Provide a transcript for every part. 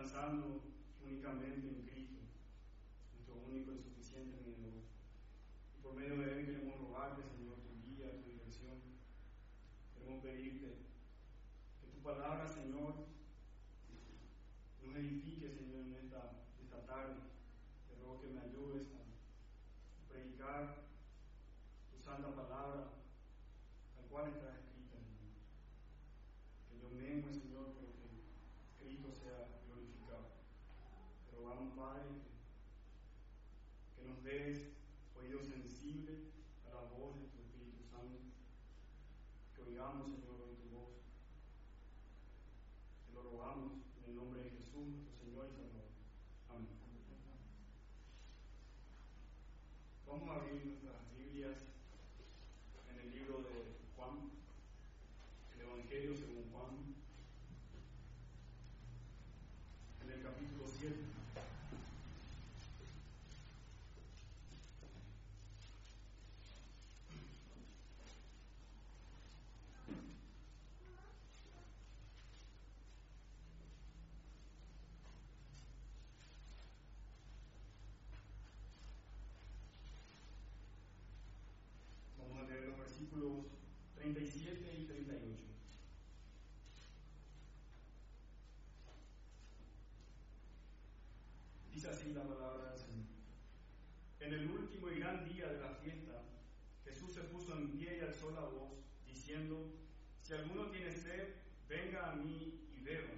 descansando únicamente en Cristo, nuestro único y suficiente mediador. Y por medio de Él queremos rogarte, Señor, tu guía, tu dirección. Queremos pedirte que tu palabra, Señor, nos edifique, Señor, en esta, esta tarde. Te ruego que me ayudes a predicar tu santa palabra, tal cual está escrita, Señor. Que yo mengue, Señor, pero que Cristo sea glorificado. Te rogamos, Padre, que, que nos des oído sensible a la voz de tu Espíritu Santo. Que oigamos, Señor, hoy tu voz. Te lo rogamos en el nombre de Jesús, nuestro Señor y Salvador. Amén. Vamos a abrir nuestras Biblias en el libro de Juan, el Evangelio según Juan, en el capítulo 7. Vamos a leer los versículos 37 y 38. Dice así la palabra del Señor. En el último y gran día de la fiesta, Jesús se puso en pie y alzó la voz, diciendo, si alguno tiene sed, venga a mí y beba.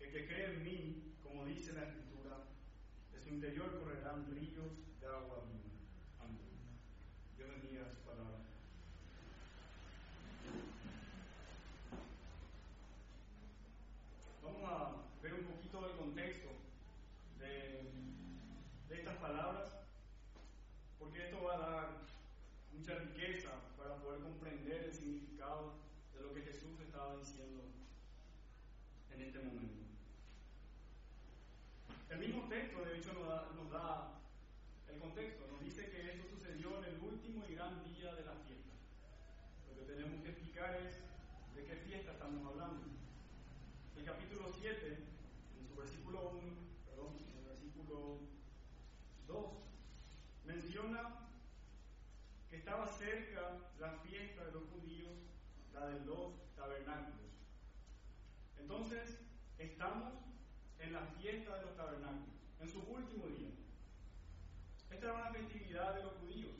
El que cree en mí, como dice la Escritura, de su interior correrán ríos de agua viva. Amén. Dios bendiga su palabra. Vamos a ver un poquito del contexto de, de estas palabras, porque esto va a dar mucha riqueza para poder comprender el significado de lo que Jesús estaba diciendo en este momento. El mismo texto, de hecho, nos da, el contexto, nos dice que esto sucedió en el último y gran día de la fiesta. Lo que tenemos que explicar es de qué fiesta estamos hablando. El capítulo 7, en su versículo 1, perdón, en el versículo 2, menciona que estaba cerca la fiesta de los judíos, la de los tabernáculos. Entonces, estamos en la fiesta de los tabernáculos, en su último día. Esta era una festividad de los judíos.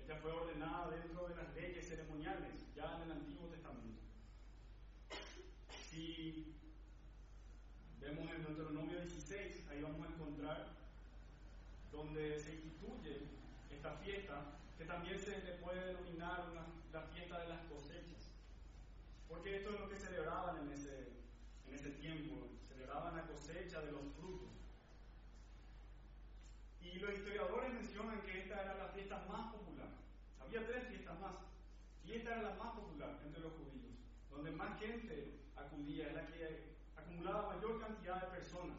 Esta fue ordenada dentro de las leyes ceremoniales, ya en el Antiguo Testamento. Si vemos en Deuteronomio 16, ahí vamos a encontrar donde se instituye esta fiesta, que también se le puede denominar una, la fiesta de las cosechas. Porque esto es lo que celebraban en ese, en ese tiempo, celebraban la cosecha de los frutos. Y los historiadores mencionan que esta era la fiesta más popular. Había tres fiestas más. Y esta era la más popular entre los judíos, donde más gente acudía, era la que acumulaba mayor cantidad de personas.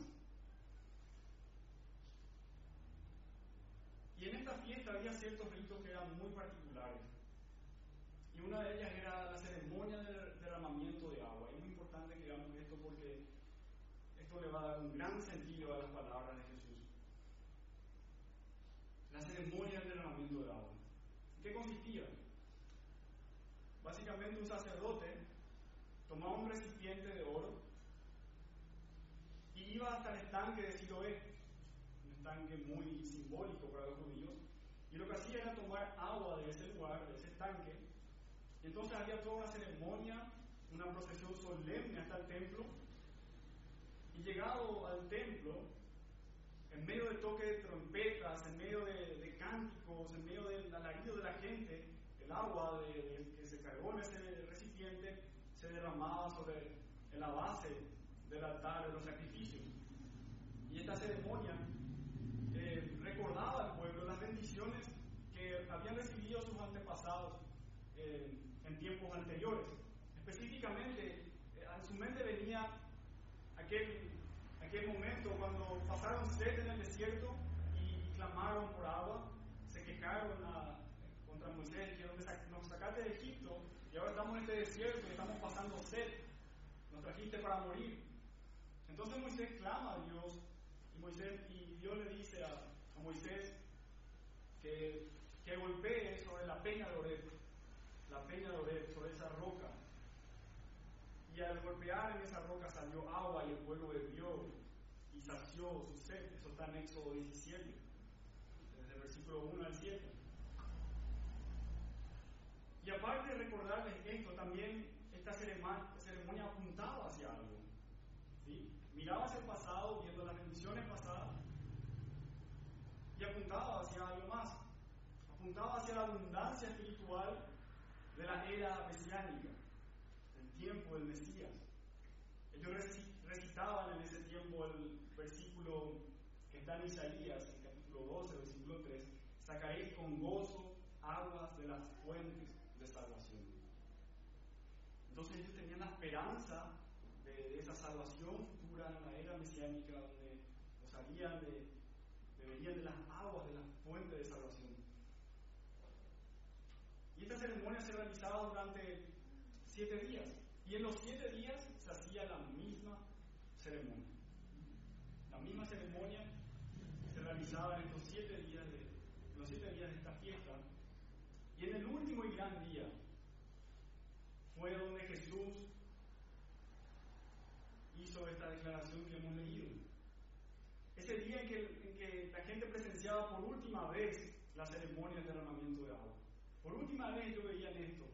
Y en esta fiesta había ciertos ritos que eran muy particulares. Y una de ellas era la ceremonia del derramamiento de agua. Es muy importante que digamos esto porque esto le va a dar un gran sentido a las palabras de Jesús. La ceremonia del derramamiento de agua. ¿En qué consistía? Básicamente un sacerdote tomaba un recipiente de oro y iba hasta el estanque de Siloé, un estanque muy simbólico para los judíos, y lo que hacía era tomar agua de ese lugar, de ese estanque, entonces había toda una ceremonia, una procesión solemne hasta el templo, y llegado al templo, en medio de toque de trompetas, en medio de, de cánticos, en medio del alarido de la gente, el agua de, de, que se cargó en ese recipiente se derramaba sobre la base del altar de los sacrificios. Y esta ceremonia eh, recordaba al pueblo las bendiciones que habían recibido sus antepasados eh, en tiempos anteriores. Específicamente, eh, a su mente venía aquel, aquel momento cuando pasaron sed desierto y, clamaron por agua, se quejaron contra Moisés, dijeron, nos sacaste de Egipto y ahora estamos en este desierto y estamos pasando sed, nos trajiste para morir. Entonces Moisés clama a Dios y, Moisés, y Dios le dice a, a Moisés que, que golpee sobre la peña de Oreb, la peña de Oreb, sobre esa roca. Y al golpear en esa roca salió agua y el pueblo bebió y sació su sed. Está en Éxodo 17, desde el versículo 1 al 7. Y aparte de recordarles esto, también esta ceremonia, apuntaba hacia algo. ¿sí? Miraba hacia el pasado, viendo las bendiciones pasadas, y apuntaba hacia algo más. Apuntaba hacia la abundancia espiritual de la era mesiánica, el tiempo del Mesías. Ellos recitaban en ese tiempo el versículo está en Isaías, el capítulo 12, versículo 3, sacaréis con gozo aguas de las fuentes de salvación. Entonces ellos tenían la esperanza de, esa salvación futura en la era mesiánica, donde salían de, beberían de las aguas de la fuente de salvación. Y esta ceremonia se realizaba durante siete días. Y en los siete días se hacía la misma ceremonia. La misma ceremonia se realizaba en estos siete días de, los siete días de esta fiesta. Y en el último y gran día fue donde Jesús hizo esta declaración que hemos leído. Ese día en que, en que la gente presenciaba por última vez la ceremonia de derramamiento de agua. Por última vez yo veía esto.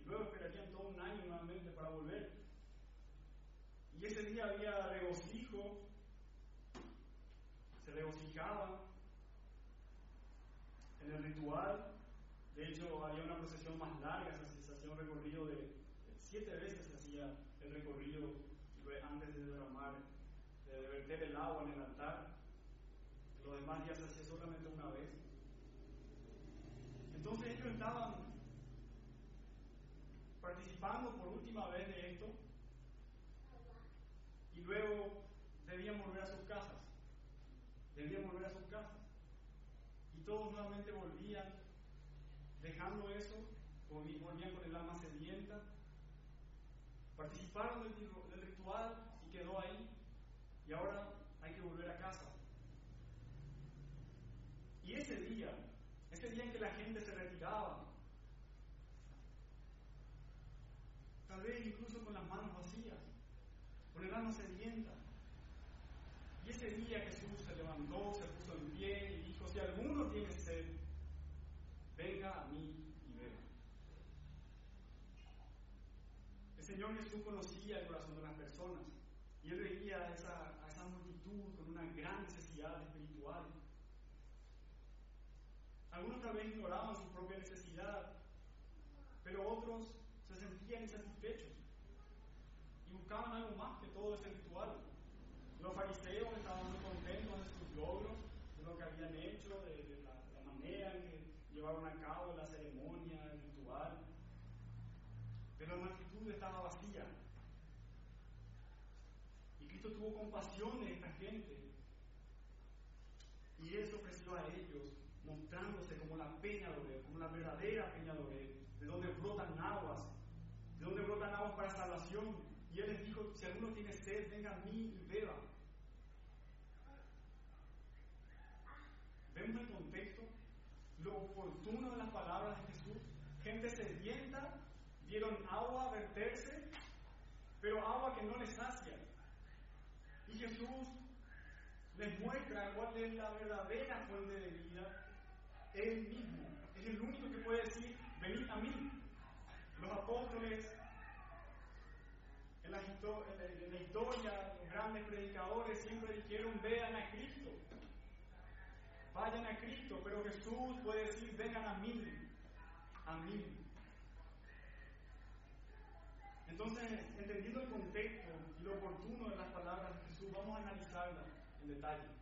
Y luego esperarían todo un año nuevamente para volver. Y ese día había regocijo. Se regocijaban en el ritual. De hecho, había una procesión más larga, se hacía un recorrido de siete veces se hacía el recorrido antes de derramar, de verter el agua en el altar. Los demás días se hacía solamente una vez. Entonces ellos estaban participando por última vez de esto y luego debían volver a sus casas. Debían volver a sus casas. Y todos nuevamente volvían, dejando eso, volvían con el alma sedienta. Participaron del, del ritual y quedó ahí. Y ahora hay que volver a casa. Y ese día ese día en que la gente se retiraba, tal vez incluso con las manos vacías, con el alma sedienta. Y ese día Jesús se levantó, se puso en pie y dijo, si alguno tiene sed, venga a mí y beba. El Señor Jesús conocía el corazón de las personas y él veía a esa, a esa multitud con una gran necesidad espiritual. Algunos tal vez ignoraban su propia necesidad, pero otros se sentían insatisfechos y buscaban algo más que todo ese ritual. Los fariseos estaban muy contentos de sus logros, de lo que habían hecho, de, la, manera en que llevaron a cabo la ceremonia, el ritual. Pero la multitud estaba vacía. Y Cristo tuvo compasión de esta gente. Y Él ofreció a ellos mostrándose como la peña de como la verdadera peña de de donde brotan aguas, de donde brotan aguas para salvación. Y Él les dijo, si alguno tiene sed, venga a mí y beba. Vemos el contexto, lo oportuno de las palabras de Jesús. Gente sedienta, dieron agua a verterse, pero agua que no les sacia. Y Jesús les muestra cuál es la verdadera fuente de vida él mismo. Es el único que puede decir, venid a mí. Los apóstoles, en la, en la historia, los grandes predicadores siempre dijeron, vean a Cristo. Vayan a Cristo, pero Jesús puede decir, vengan a mí, a mí. Entonces, entendiendo el contexto y lo oportuno de las palabras de Jesús, vamos a analizarlas en detalle.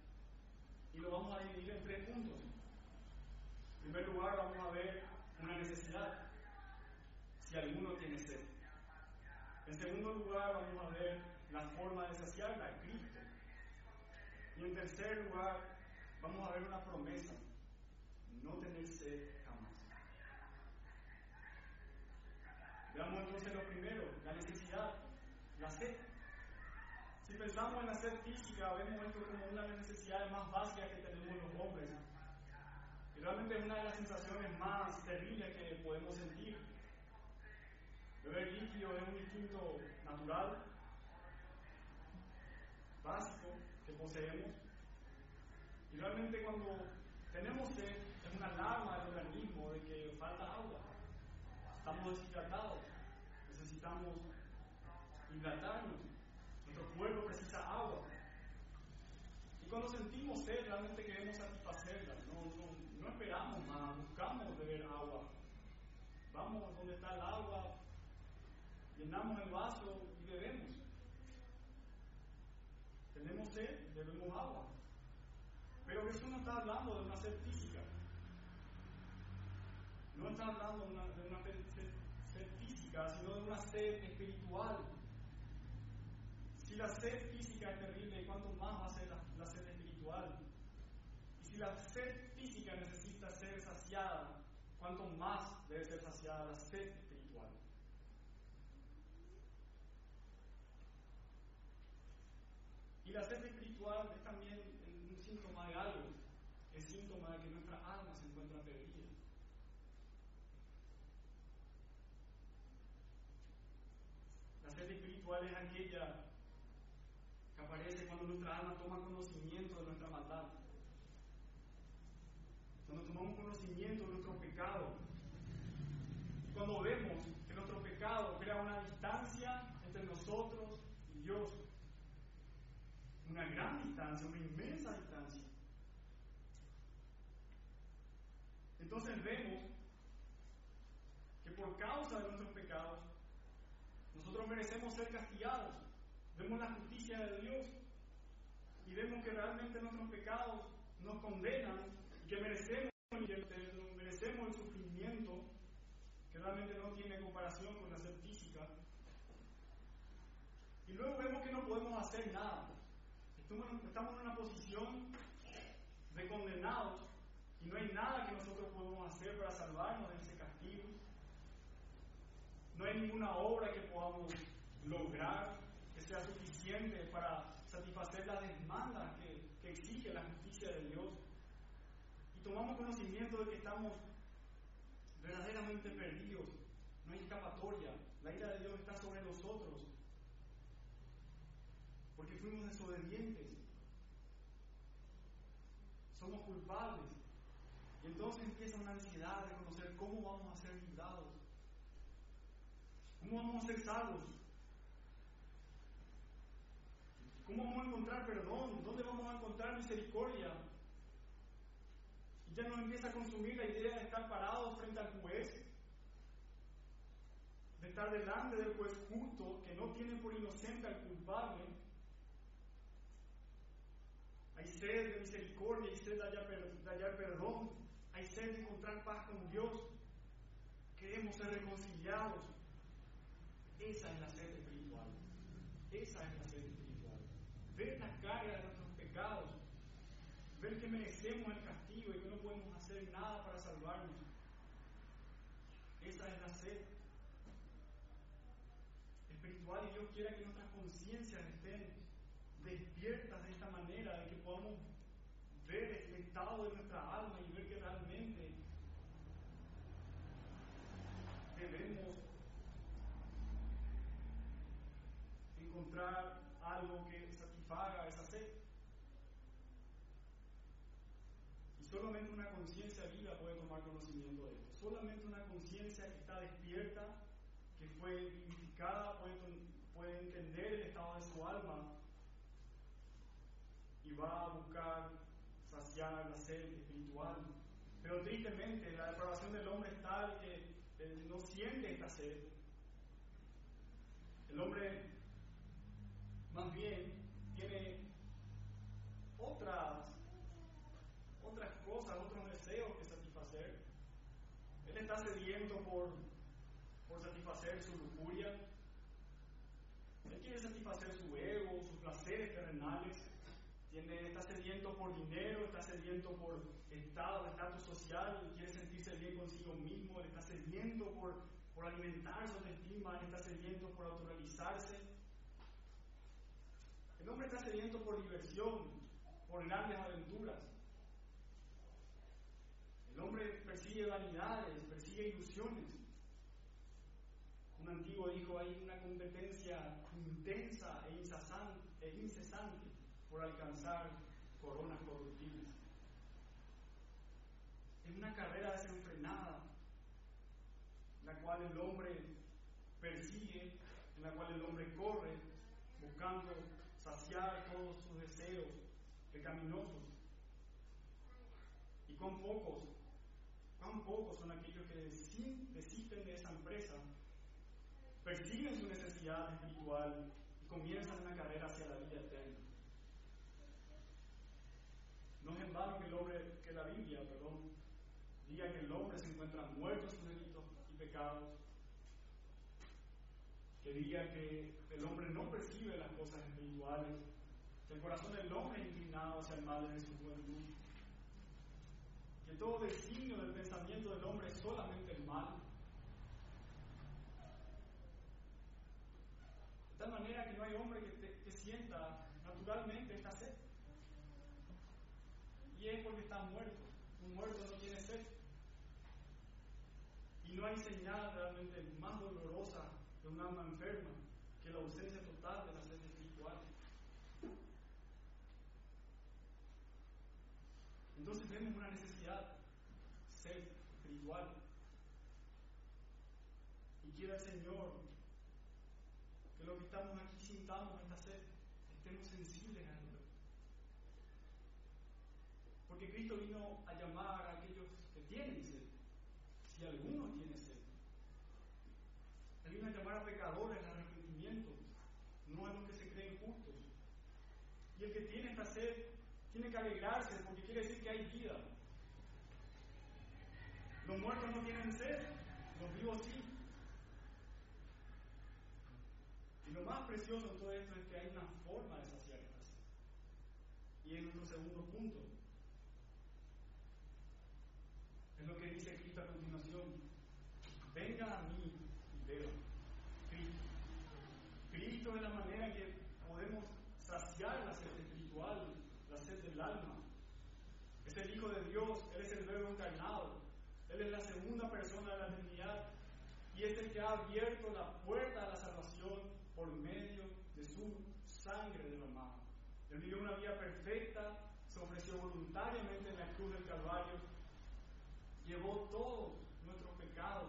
Y lo vamos a dividir en tres puntos. En primer lugar, vamos a ver una necesidad. si alguno tiene sed. En segundo lugar, vamos a ver la forma de saciarla, Cristo. Y en tercer lugar, vamos a ver una promesa, no tener sed jamás. Veamos entonces lo primero, la necesidad, la sed. Pensamos en sed física, vemos esto como una de las necesidades más básicas que tenemos los hombres. Y realmente es una de las sensaciones más terribles que podemos sentir. Beber líquido es un instinto natural, básico, que poseemos. Y realmente cuando tenemos sed, es una alarma del organismo de que falta agua. Estamos deshidratados, necesitamos hidratarnos. Cuerpo precisa agua. Y cuando sentimos sed, realmente queremos satisfacerla. No, no, no esperamos más, buscamos beber agua. Vamos donde está el agua, llenamos el vaso y bebemos. Tenemos sed, bebemos agua. Pero Jesús no está hablando de una sed física. No está hablando de una, de una sed física, sino de una sed espiritual. La sed física es terrible, ¿cuánto más va a ser la, la sed espiritual? Y si la sed física necesita ser saciada, ¿cuánto más debe ser saciada la sed espiritual? Y la sed espiritual es también un síntoma de algo, es síntoma de que nuestra alma se encuentra perdida. La sed espiritual es aquella que aparece cuando nuestra alma toma conocimiento de nuestra maldad. Cuando tomamos conocimiento de nuestro pecado. Cuando vemos que nuestro pecado crea una distancia entre nosotros y Dios. Una gran distancia, una inmensa distancia. Entonces vemos que por causa de nuestros pecados, nosotros merecemos ser castigados. Vemos la justicia de Dios vemos que realmente nuestros pecados nos condenan que merecemos, merecemos el sufrimiento que realmente no tiene comparación con la sed física. Y luego vemos que no podemos hacer nada. Estamos en una posición de condenados y no hay nada que nosotros podamos hacer para salvarnos de ese castigo. No hay ninguna obra que podamos lograr que sea suficiente para satisfacer las demandas que, que exige la justicia de Dios. Y tomamos conocimiento de que estamos verdaderamente perdidos. No hay escapatoria. La ira de Dios está sobre nosotros. Porque fuimos desobedientes. Somos culpables. Y entonces empieza una ansiedad de conocer cómo vamos a ser librados. ¿Cómo vamos a ser salvos? ¿Cómo vamos a encontrar perdón? ¿Dónde vamos a encontrar misericordia? Y ya nos empieza a consumir la idea de estar parados frente al juez, de estar delante del juez justo que no tiene por inocente al culpable. Hay sed de misericordia, hay sed de hallar, de hallar perdón, hay sed de encontrar paz con Dios. Queremos ser reconciliados. Esa es la sed espiritual. Esa es la sed espiritual. Ver la carga de nuestros pecados. Ver que merecemos el castigo y que no podemos hacer nada para salvarnos. Esa es la sed espiritual y Dios quiera que nuestras conciencias estén despiertas de esta manera, de que podamos ver el estado de nuestra alma y ver que realmente debemos encontrar algo que satisfaga esa sed. Y solamente una conciencia viva puede tomar conocimiento de esto. Solamente una conciencia que está despierta, que fue vivificada, puede, puede entender el estado de su alma y va a buscar saciar la sed espiritual. Pero tristemente la depravación del hombre es tal que él no siente esta sed. El hombre más bien tiene otras, otras cosas, otros deseos que satisfacer. Él está sediento por, por satisfacer satisfacer su lujuria, él quiere satisfacer su ego, sus placeres terrenales, tiene, está sediento por dinero, está sediento por estado, estatus social, quiere sentirse bien consigo mismo, está sediento por, por alimentar su autoestima, está sediento por autorrealizarse. El hombre está sediento por diversión, por grandes aventuras. El hombre persigue vanidades, persigue ilusiones. Un antiguo dijo, hay una competencia intensa e incesante por alcanzar coronas corruptibles. Es una carrera desenfrenada, la cual el hombre persigue, en la cual el hombre corre, buscando saciar todos sus deseos pecaminosos. Y con pocos, cuán pocos son aquellos que desisten de esa empresa, persiguen su necesidad espiritual y comienzan una carrera hacia la vida eterna. No es en vano que, el hombre, que la Biblia diga que el hombre se encuentra muerto en sus delitos y pecados, que diga que el hombre no percibe las cosas espirituales, que el corazón del hombre es inclinado hacia el mal de su juventud, que todo designio del pensamiento del hombre es solamente el mal. De tal manera que no hay hombre que, que sienta naturalmente esta sed. Porque está muerto. Un muerto no tiene sed. Y no hay señal realmente más dolorosa de un alma enferma que la ausencia total de la sed espiritual. Entonces vemos una necesidad, sed espiritual. Y quiere el Señor que lo que estamos aquí sintamos esta sed, estemos sensibles a Él. Porque Cristo vino a llamar a aquellos que tienen sed, si alguno tiene sed. Él vino a llamar a pecadores al arrepentimiento, no a los que se creen justos. Y el que tiene esta sed tiene que alegrarse porque quiere decir que hay vida. Los muertos no tienen sed, los vivos sí. Y lo más precioso en todo esto es que hay una forma de saciar esta sed. Y es nuestro segundo punto. Es lo que dice Cristo a continuación. Venga a mí y veo. Cristo. Cristo es la manera en que podemos saciar la sed espiritual, la sed del alma. Es el Hijo de Dios, Él es el Verbo encarnado, Él es la segunda persona de la Trinidad y es el que ha abierto la puerta a la salvación por medio de su sangre derramada. Él vivió una vida perfecta, se ofreció voluntariamente en la cruz del Calvario llevó todos nuestros pecados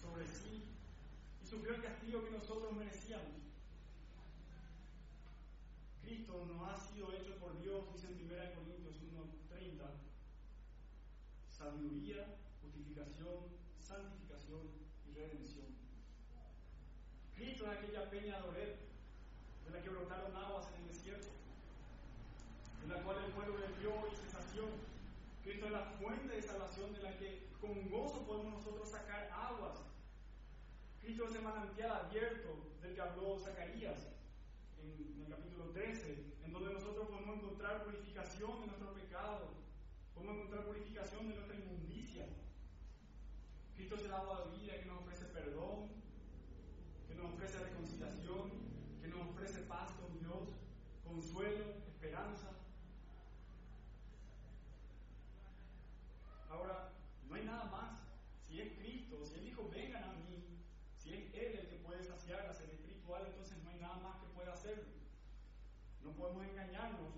sobre sí y sufrió el castigo que nosotros merecíamos. Cristo no ha sido hecho por Dios, dice en 1 Corintios 1:30, sabiduría, justificación, santificación y redención. Cristo es aquella peña de de la que brotaron aguas en en la cual el pueblo bebió y cesación Cristo es la fuente de salvación de la que con gozo podemos nosotros sacar aguas. Cristo es el manantial abierto del que habló Zacarías en, el capítulo 13, en donde nosotros podemos encontrar purificación de nuestro pecado, podemos encontrar purificación de nuestra inmundicia. Cristo es el agua de vida que nos ofrece perdón, que nos ofrece reconciliación, que nos ofrece paz con Dios, consuelo, esperanza. Ahora, no hay nada más. Si es Cristo, si Él dijo, vengan a mí, si es Él el que puede saciar la sed espiritual, entonces no hay nada más que pueda hacer. No podemos engañarnos.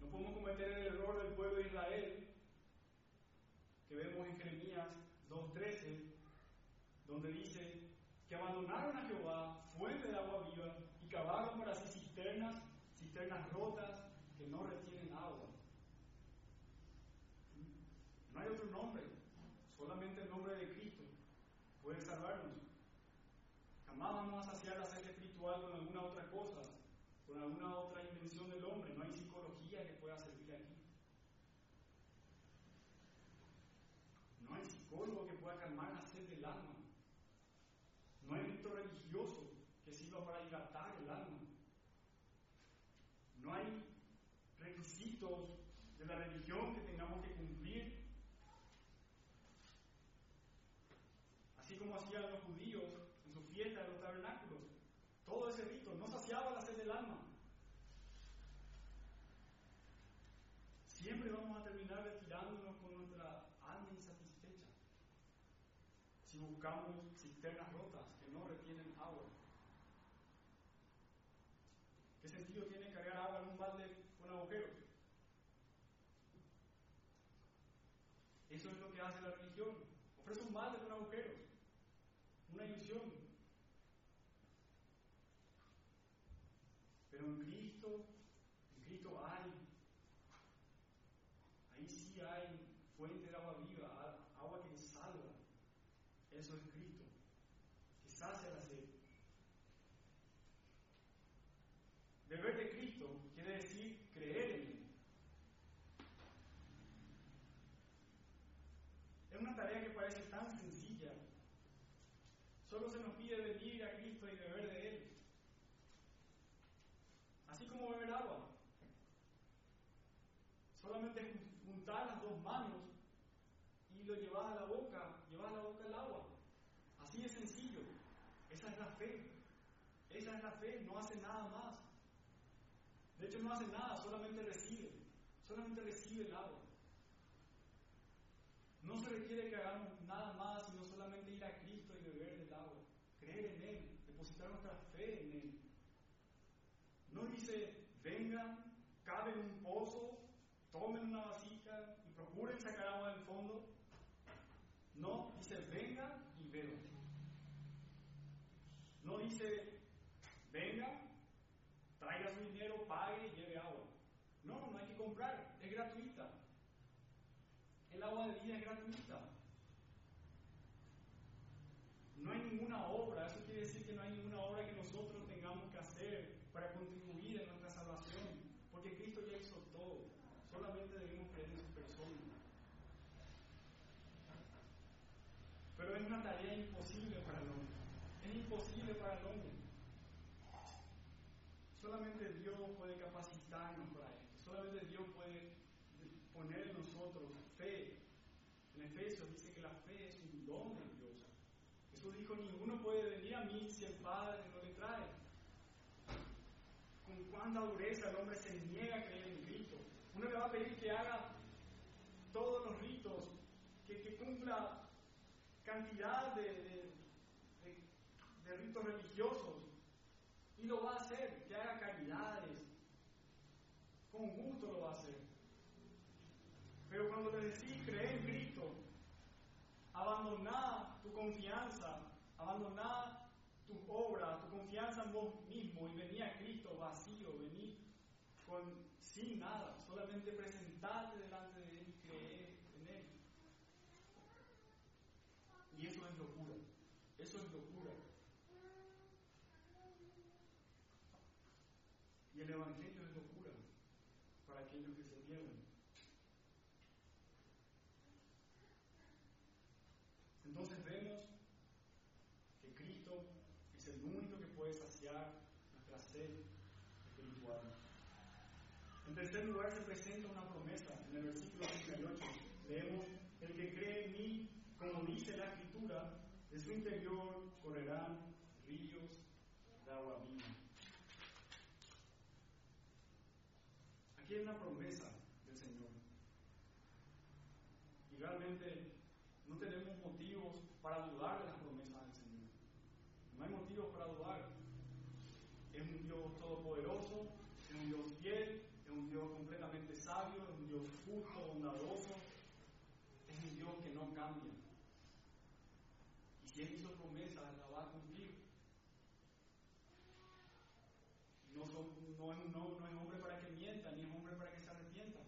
No podemos cometer el error del pueblo de Israel, que vemos en Jeremías 2.13, donde dice que abandonaron a Jehová, fuente de agua viva, y cavaron para sí cisternas, cisternas rotas que no retienen agua. No otro nombre, solamente el nombre de Cristo puede salvarnos. Jamás vamos a saciar la sed espiritual con alguna otra cosa, con alguna otra invención del hombre. No hay psicología que pueda servir aquí. No hay psicólogo que pueda calmar la sed del requisitos de la religión que tengamos que cumplir. Así como hacían los judíos en su fiesta de los tabernáculos. Todo ese rito no saciaba la sed del alma. Siempre vamos a terminar retirándonos con nuestra alma insatisfecha buscamos cisternas rotas que no retienen agua. ¿Qué sentido tiene cargar agua en un balde con agujeros? Eso es lo que hace la religión. Ofrece un balde con agujeros, una ilusión. Pero en Cristo, en Cristo hay, ahí sí hay fuente de agua viva. Eso es Cristo, que sacia la. Beber de Cristo quiere decir creer en Él. Es una tarea que parece tan sencilla. Solo se nos pide venir a Cristo y beber de Él. Así como beber agua. Solamente juntar las dos manos y lo llevas a la boca, llevas a la boca el agua. Así de sencillo. Esa es la fe. Esa es la fe, no hace nada más. De hecho, no hace nada, solamente recibe. Solamente recibe el agua. No se requiere que hagamos nada más, sino solamente ir a Cristo y beber del agua. Creer en Él, depositar nuestra fe en Él. No dice, vengan, caben un pozo, tomen una vasija y procuren sacar agua del fondo. No, dice, vengan y beban. No dice, vengan, traiga su dinero, pague y lleve agua. No, no hay que comprar, es gratuita. El agua de vida es gratuita. No hay ninguna obra, eso quiere decir que no hay ninguna obra que nosotros tengamos que hacer para contribuir en nuestra salvación, porque Cristo ya hizo todo, solamente debemos creer en su persona. Pero es una tarea imposible para el hombre, es Solamente Dios puede capacitarnos para esto. Solamente Dios puede poner en nosotros fe. En Efesios dice que la fe es un don de Dios. Jesús dijo, ninguno puede venir a mí si el Padre no le trae. Con cuánta dureza el hombre se niega a creer en Cristo. Uno le va a pedir que haga todos los ritos, que, cumpla cantidad de, religiosos, y lo va a hacer, que haga caridades. Con gusto lo va a hacer. Pero cuando le decís creer en Cristo, abandoná tu confianza, abandoná tu obra, tu confianza en vos mismo y vení a Cristo vacío, vení con, sin nada, solamente presentarte delante de Él y creer en Él. Y eso es locura, eso es locura. Y el Evangelio es locura para aquellos que se pierden. Entonces vemos que Cristo es el único que puede saciar nuestra sed espiritual. En tercer lugar se presenta una promesa. En el versículo 38 leemos, el que cree en mí, como dice la escritura, de su interior correrán ríos de agua viva. Aquí hay una promesa del Señor. Y realmente no tenemos motivos para dudar de las promesas del Señor. No hay motivos para dudar. Es un Dios todopoderoso, es un Dios fiel, es un Dios completamente sabio, es un Dios justo, bondadoso, es un Dios que no cambia. Y si Él hizo promesas, la va a cumplir. No, son, no, es, no, no es hombre para que mienta, ni es hombre para que se arrepienta.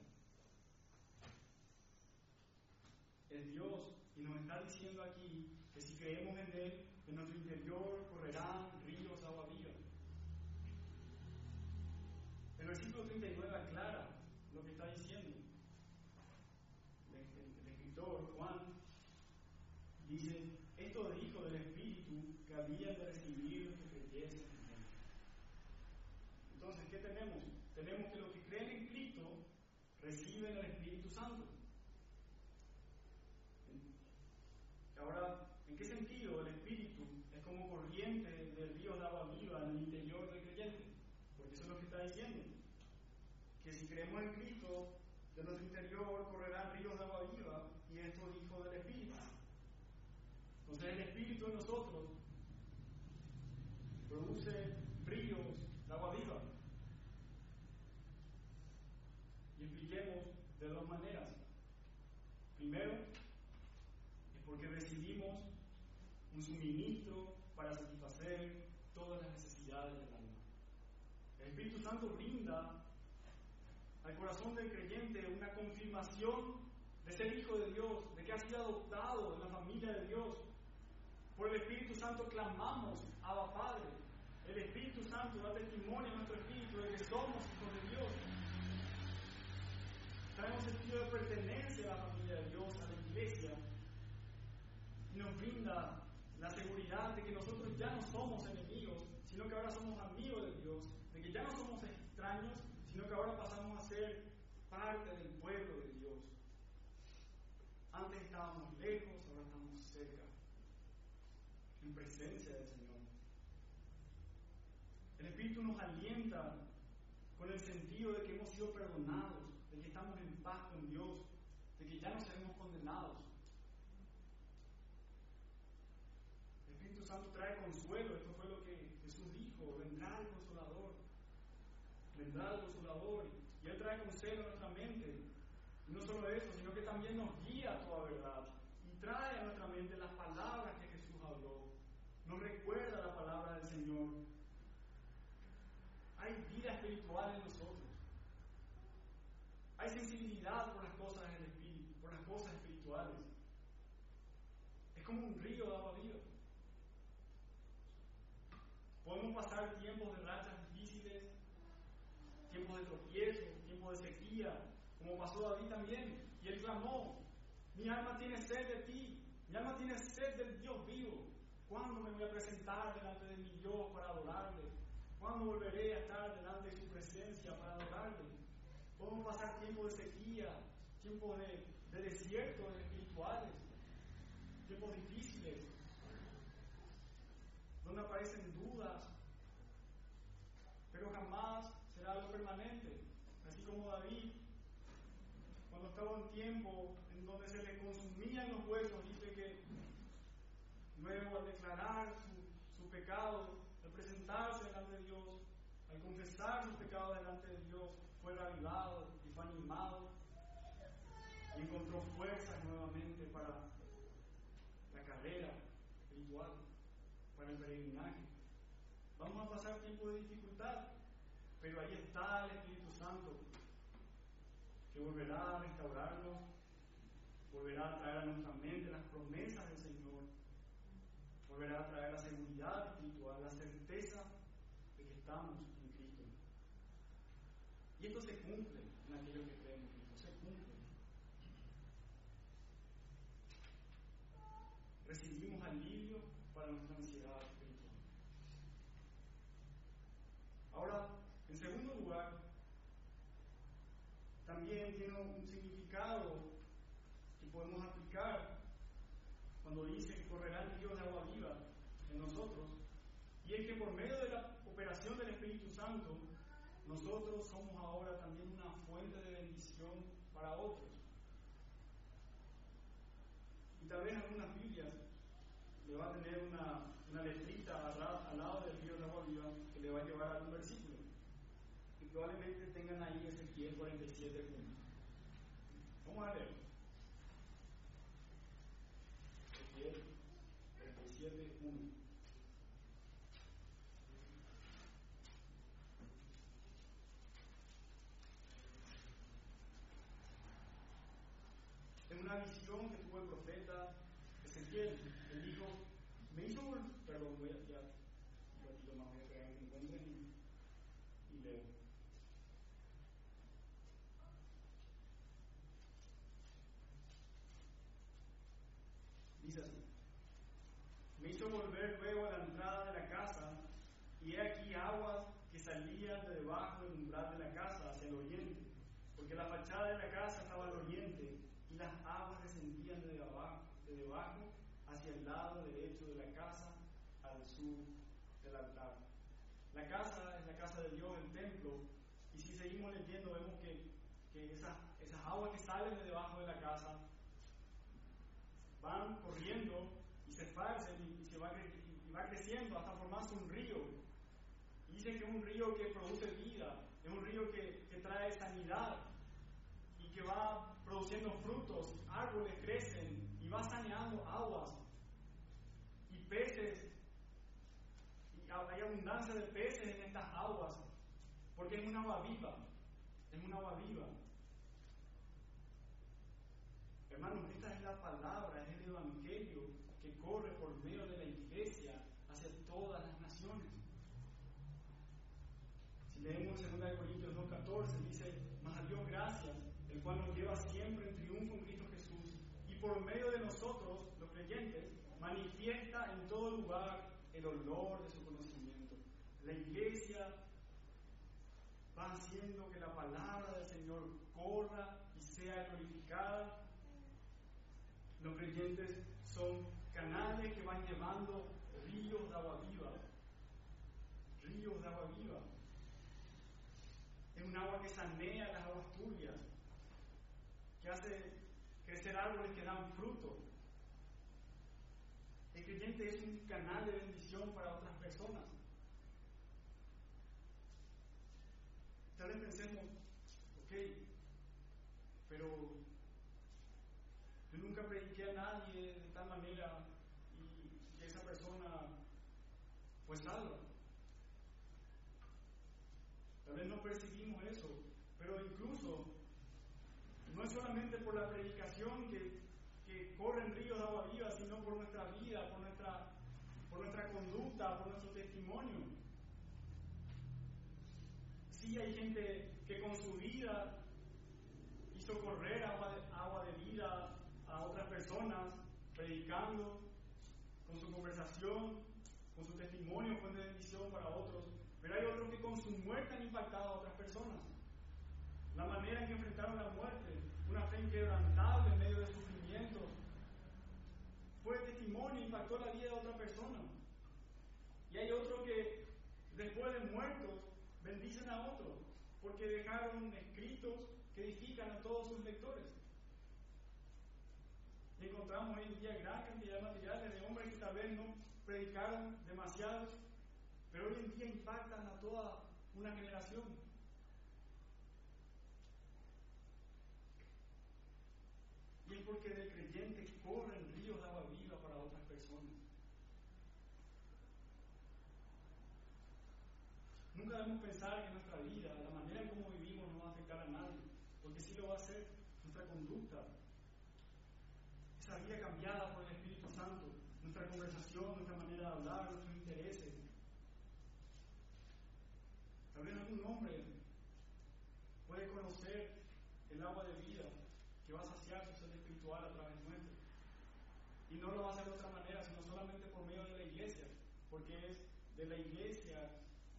Es Dios y nos está diciendo aquí que si creemos en Él, en nuestro interior correrán ríos de agua viva. El versículo 39 aclara lo que está diciendo. El, el, el escritor Juan dice, esto dijo del Espíritu que había de recibir los que creyesen en Él. Entonces, ¿qué tenemos? Tenemos que los que creen en Cristo reciben el Espíritu Santo. Ahora, ¿en qué sentido el Espíritu es como corriente del río de agua viva en el interior del creyente? Porque eso es lo que está diciendo. Que si creemos en Cristo, de nuestro interior correrán ríos de agua viva y esto dijo del Espíritu. Entonces el Espíritu en nosotros produce ríos de agua viva. Y expliquemos de dos maneras. Primero, es porque recibimos un suministro para satisfacer todas las necesidades del alma. El Espíritu Santo brinda al corazón del creyente una confirmación de ser hijo de Dios, de que ha sido adoptado en la familia de Dios. Por el Espíritu Santo clamamos, Abba Padre. El Espíritu Santo da testimonio a nuestro espíritu de que somos hijos de Dios. Traemos sentido de pertenencia a la familia de Dios, a la iglesia, y nos brinda la seguridad de que nosotros ya no somos enemigos, sino que ahora somos amigos de Dios, de que ya no somos extraños, sino que ahora pasamos a ser parte del pueblo de Dios. Antes estábamos lejos, ahora estamos cerca, en El Espíritu nos alienta con el sentido de que hemos sido perdonados, de que estamos en paz con Dios, de que ya no seremos condenados. El Espíritu Santo trae consuelo, esto fue lo que Jesús dijo, vendrá el consolador, vendrá el consolador, y Él trae consuelo a nuestra mente. Y no solo eso, sino que también nos guía a toda verdad, y trae a nuestra mente las palabras que Jesús habló, nos recuerda la palabra del Señor. Hay vida espiritual en nosotros. Hay sensibilidad por las cosas del Espíritu, por las cosas espirituales. Es como un río de agua viva. Podemos pasar tiempos de rachas difíciles, tiempos de tropiezo, tiempos de sequía, como pasó David también. Y él clamó, mi alma tiene sed de ti, mi alma tiene sed del Dios vivo. ¿Cuándo me a presentar delante de mi Dios para adorarle? ¿Cuándo volveré a estar delante de su presencia para adorarle? Podemos pasar tiempos de sequía, tiempos de, de desierto espirituales, tiempos difíciles, donde aparecen dudas, pero jamás será algo permanente. Así como David, cuando estaba en tiempo en donde se le consumían los huesos, dice que luego al declarar su, su pecado, al presentarse delante de Dios, al confesar sus pecados delante de Dios, fue reavivado y fue animado y encontró fuerzas nuevamente para la carrera espiritual, para el peregrinaje. Vamos a pasar tiempo de dificultad, pero ahí está el Espíritu Santo, que volverá a restaurarnos, volverá a traer a nuestra mente las promesas del Señor, volverá a traer la seguridad espiritual, la certeza de que estamos en Cristo. Y esto se cumple en aquellos que creen en Cristo, se cumple. Recibimos alivio para nuestra ansiedad espiritual. Ahora, en segundo lugar, también tiene un significado que podemos aplicar cuando dice que correrán ríos de agua viva en nosotros, y es que por medio de la operación del Espíritu Santo, nosotros somos ahora también una fuente de bendición para otros. Y tal vez algunas Biblias le va a tener una, una letrita al, lado del río de agua viva que le va a llevar a un versículo. Y probablemente tengan ahí Ezequiel 47 juntos. Vamos a leer. Ezequiel 47, 1. En una visión que tuvo el profeta Ezequiel, él dijo, me hizo, perdón, voy a, ya, un ratito más voy a pegar que encuentren y, y leo. Dice así, me hizo volver luego a la entrada de la casa y he aquí aguas que salían de debajo del umbral de la casa hacia el oriente porque la fachada de la casa estaba al oriente y las aguas descendían de abajo, de debajo hacia el lado derecho de la casa al sur del altar. La casa es la casa de Dios, el templo, y si seguimos leyendo vemos que, que esas, esas aguas que salen de debajo de la casa van corriendo y se esparcen y, se va, y va creciendo hasta formarse un río. Y dicen que es un río que produce vida, es un río que, que trae sanidad y que va produciendo frutos, árboles crecen y va saneando aguas y peces. Y hay abundancia de peces en estas aguas, porque es un agua viva, es un agua viva. Hermanos, esta es la palabra, es el Evangelio que corre por medio de la iglesia hacia todas las naciones. Si leemos en 2 Corintios 2.14, dice, mas a Dios gracias, el cual nos lleva siempre en triunfo en Cristo Jesús, y por medio de nosotros, los creyentes, manifiesta en todo lugar el olor de su conocimiento. La iglesia va haciendo que la palabra del Señor corra y sea glorificada los creyentes son canales que van llevando ríos de agua viva. Ríos de agua viva. Es un agua que sanea las aguas turbias, que hace crecer árboles que dan fruto. El creyente es un canal de bendición para otras personas. Tal vez pensemos, ok, pero yo nunca prediqué a nadie de tal manera y que esa persona fue salva. Tal vez no percibimos eso, pero incluso no es solamente por la predicación que, que corren ríos de agua viva, sino por nuestra vida, por nuestra, por nuestra conducta, por nuestro testimonio. Sí hay gente que con su vida hizo correr agua agua de vida a otras personas, predicando, con su conversación, con su testimonio fue de bendición para otros, pero hay otros que con su muerte han impactado a otras personas. La manera en que enfrentaron la muerte, una fe inquebrantable en medio de sufrimientos, fue testimonio, impactó la vida de otra persona. Y hay otros que después de muertos bendicen a otros, porque dejaron escritos que edifican a todos sus lectores encontramos hoy en día gran cantidad de materiales de hombres que tal vez predicaron demasiados, pero hoy en día impactan a toda una generación. Y es porque del creyente corren ríos de agua viva para otras personas. Nunca debemos pensar que nuestra vida, la manera en cómo vivimos, no va a afectar a nadie, porque sí lo va a hacer nuestra conducta, esa vida cambiada por el Espíritu Santo, nuestra conversación, nuestra manera de hablar, nuestros intereses. Tal vez algún hombre puede conocer el agua de vida que va a saciar su ser espiritual a través nuestro. Y no lo va a hacer de otra manera, sino solamente por medio de la iglesia, porque es de la iglesia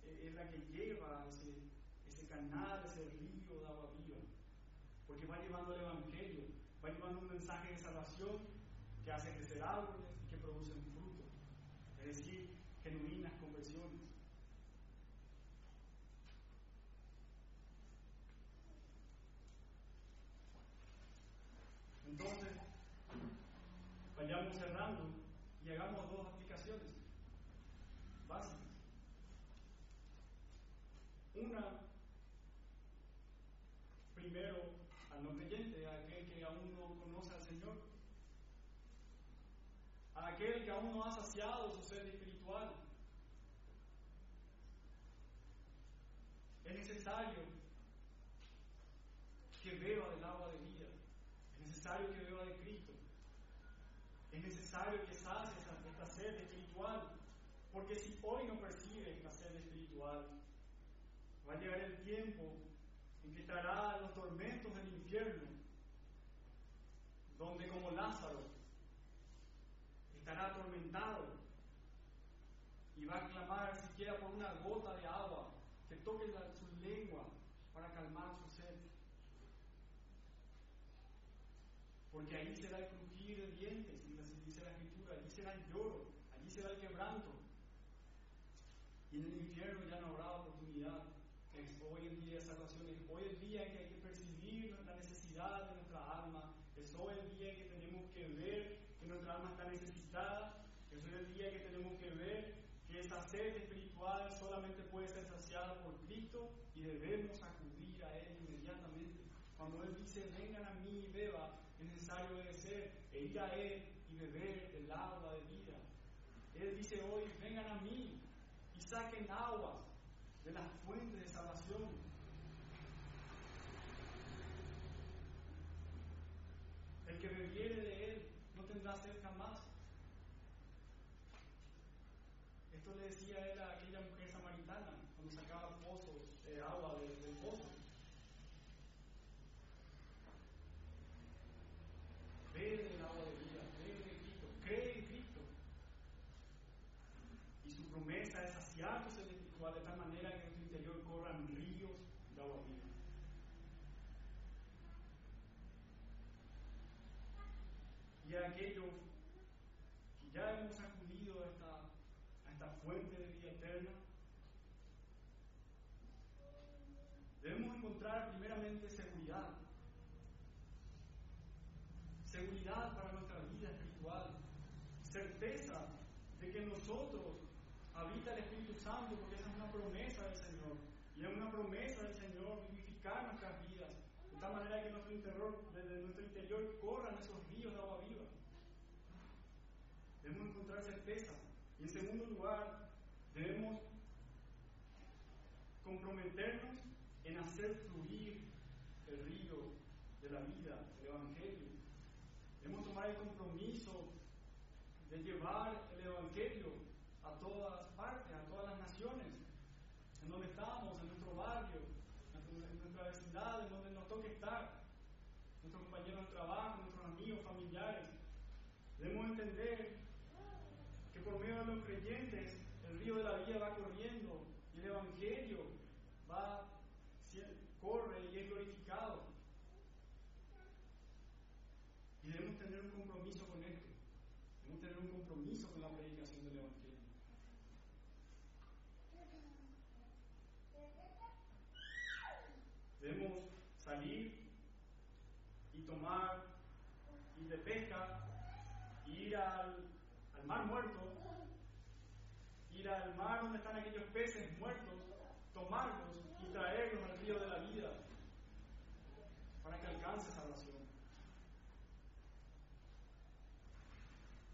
eh, es la que lleva ese, ese canal, ese río de agua viva, porque va llevando el Evangelio, va llevando un mensaje de salvación que hace crecer árboles y que producen frutos, es decir, genuinas conversiones. Entonces, vayamos cerrando y hagamos dos aplicaciones básicas. Una, primero, al no creyente, a aquel que aún no conoce al Señor, a aquel que aún no ha saciado su ser espiritual. Es necesario que beba del agua de vida, es necesario que beba de Cristo, es necesario que sacie esta sed espiritual, porque si hoy no percibe esta sed espiritual, va a llegar el tiempo invitará a los tormentos del infierno, donde como Lázaro estará atormentado y va a clamar siquiera por una gota de agua que toque su lengua para calmar su sed. Porque ahí será el crujir de dientes, dice la escritura, allí será el lloro, allí será el quebranto. Y en el infierno ya no habrá oportunidad. hoy el día de salvación, es hoy el día en que hay que percibir la necesidad de nuestra alma, es hoy el día en que tenemos que ver que nuestra alma está necesitada, es hoy el día en que tenemos que ver que esa sed espiritual solamente puede ser saciada por Cristo y debemos acudir a Él inmediatamente. Cuando Él dice, vengan a mí y beba, es necesario y beber del agua de vida. Él dice hoy, vengan a mí y saquen aguas de las fuentes de salvación. El que bebiere de Él no tendrá sed jamás. Esto le decía él a aquella mujer samaritana cuando sacaba pozos, de agua del, del pozo. Bebe del agua de vida, bebe de Cristo, cree en Cristo. Y su promesa es saciar tu sed espiritual de tal manera que en tu interior corran ríos de agua viva. Y aquello que ya hemos acudido a esta, a esta fuente de vida eterna, debemos encontrar primeramente seguridad seguridad para nuestra vida espiritual, certeza de que nosotros habita el Espíritu Santo, porque esa es una promesa del Señor. Y es una promesa del Señor vivificar nuestras vidas, de tal manera que nuestro interior, desde nuestro interior corran esos ríos de agua viva. Debemos encontrar certeza. Y en segundo lugar, debemos comprometernos en hacer fluir el río de la vida, el Evangelio. Debemos tomar el compromiso de llevar el Evangelio a todas partes, a todas las naciones, en donde estamos, en nuestro barrio, en nuestra vecindad, en donde nos toque estar, nuestros compañeros de trabajo, nuestros amigos, familiares. Debemos entender que por medio de los creyentes el río de la vida va corriendo y el Evangelio va, corre y es glorificado. Y debemos tener un compromiso con esto. Debemos tener un compromiso con la predicación del Evangelio. Debemos salir y tomar, ir de pesca, ir al, mar muerto, ir al mar donde están aquellos peces muertos, tomarlos y traerlos al río de la vida para que alcance salvación.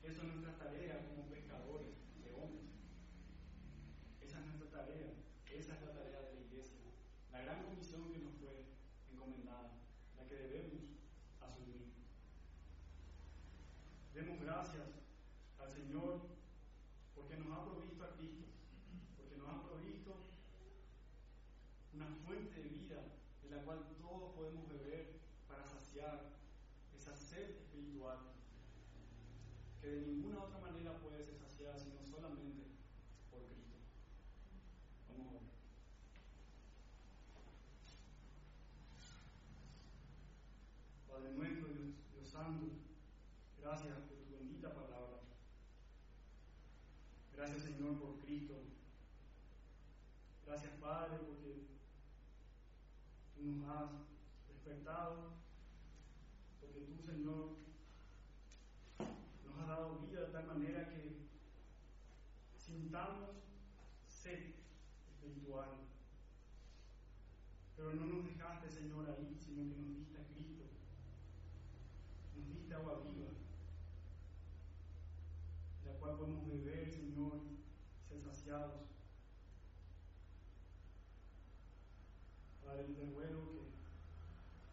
Eso es nuestra tarea como pescadores de hombres. Esa es nuestra tarea. Esa es la tarea de la iglesia. La gran comisión que nos fue encomendada, la que debemos asumir. Demos gracias al Señor porque nos ha provisto a Cristo, porque nos ha provisto una fuente de vida en la cual todos podemos beber para saciar esa sed espiritual que de ninguna otra manera puede ser saciada sino solamente por Cristo. Vamos a ver. Padre nuestro, Dios, Dios Santo, gracias por tu bendita palabra. Gracias Señor por Cristo. Gracias Padre porque tú nos has despertado, porque tú Señor nos ha dado vida de tal manera que sintamos sed espiritual. Pero no nos dejaste, Señor, ahí, sino que nos diste a Cristo. Nos diste agua viva, de la cual podemos beber, Señor, ser saciados. Padre, te ruego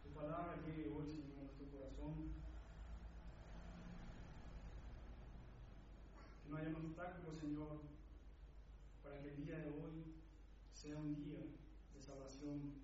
que tu palabra llegue hoy, Señor, a nuestro corazón que no haya un obstáculo, Señor, para que el día de hoy sea un día de salvación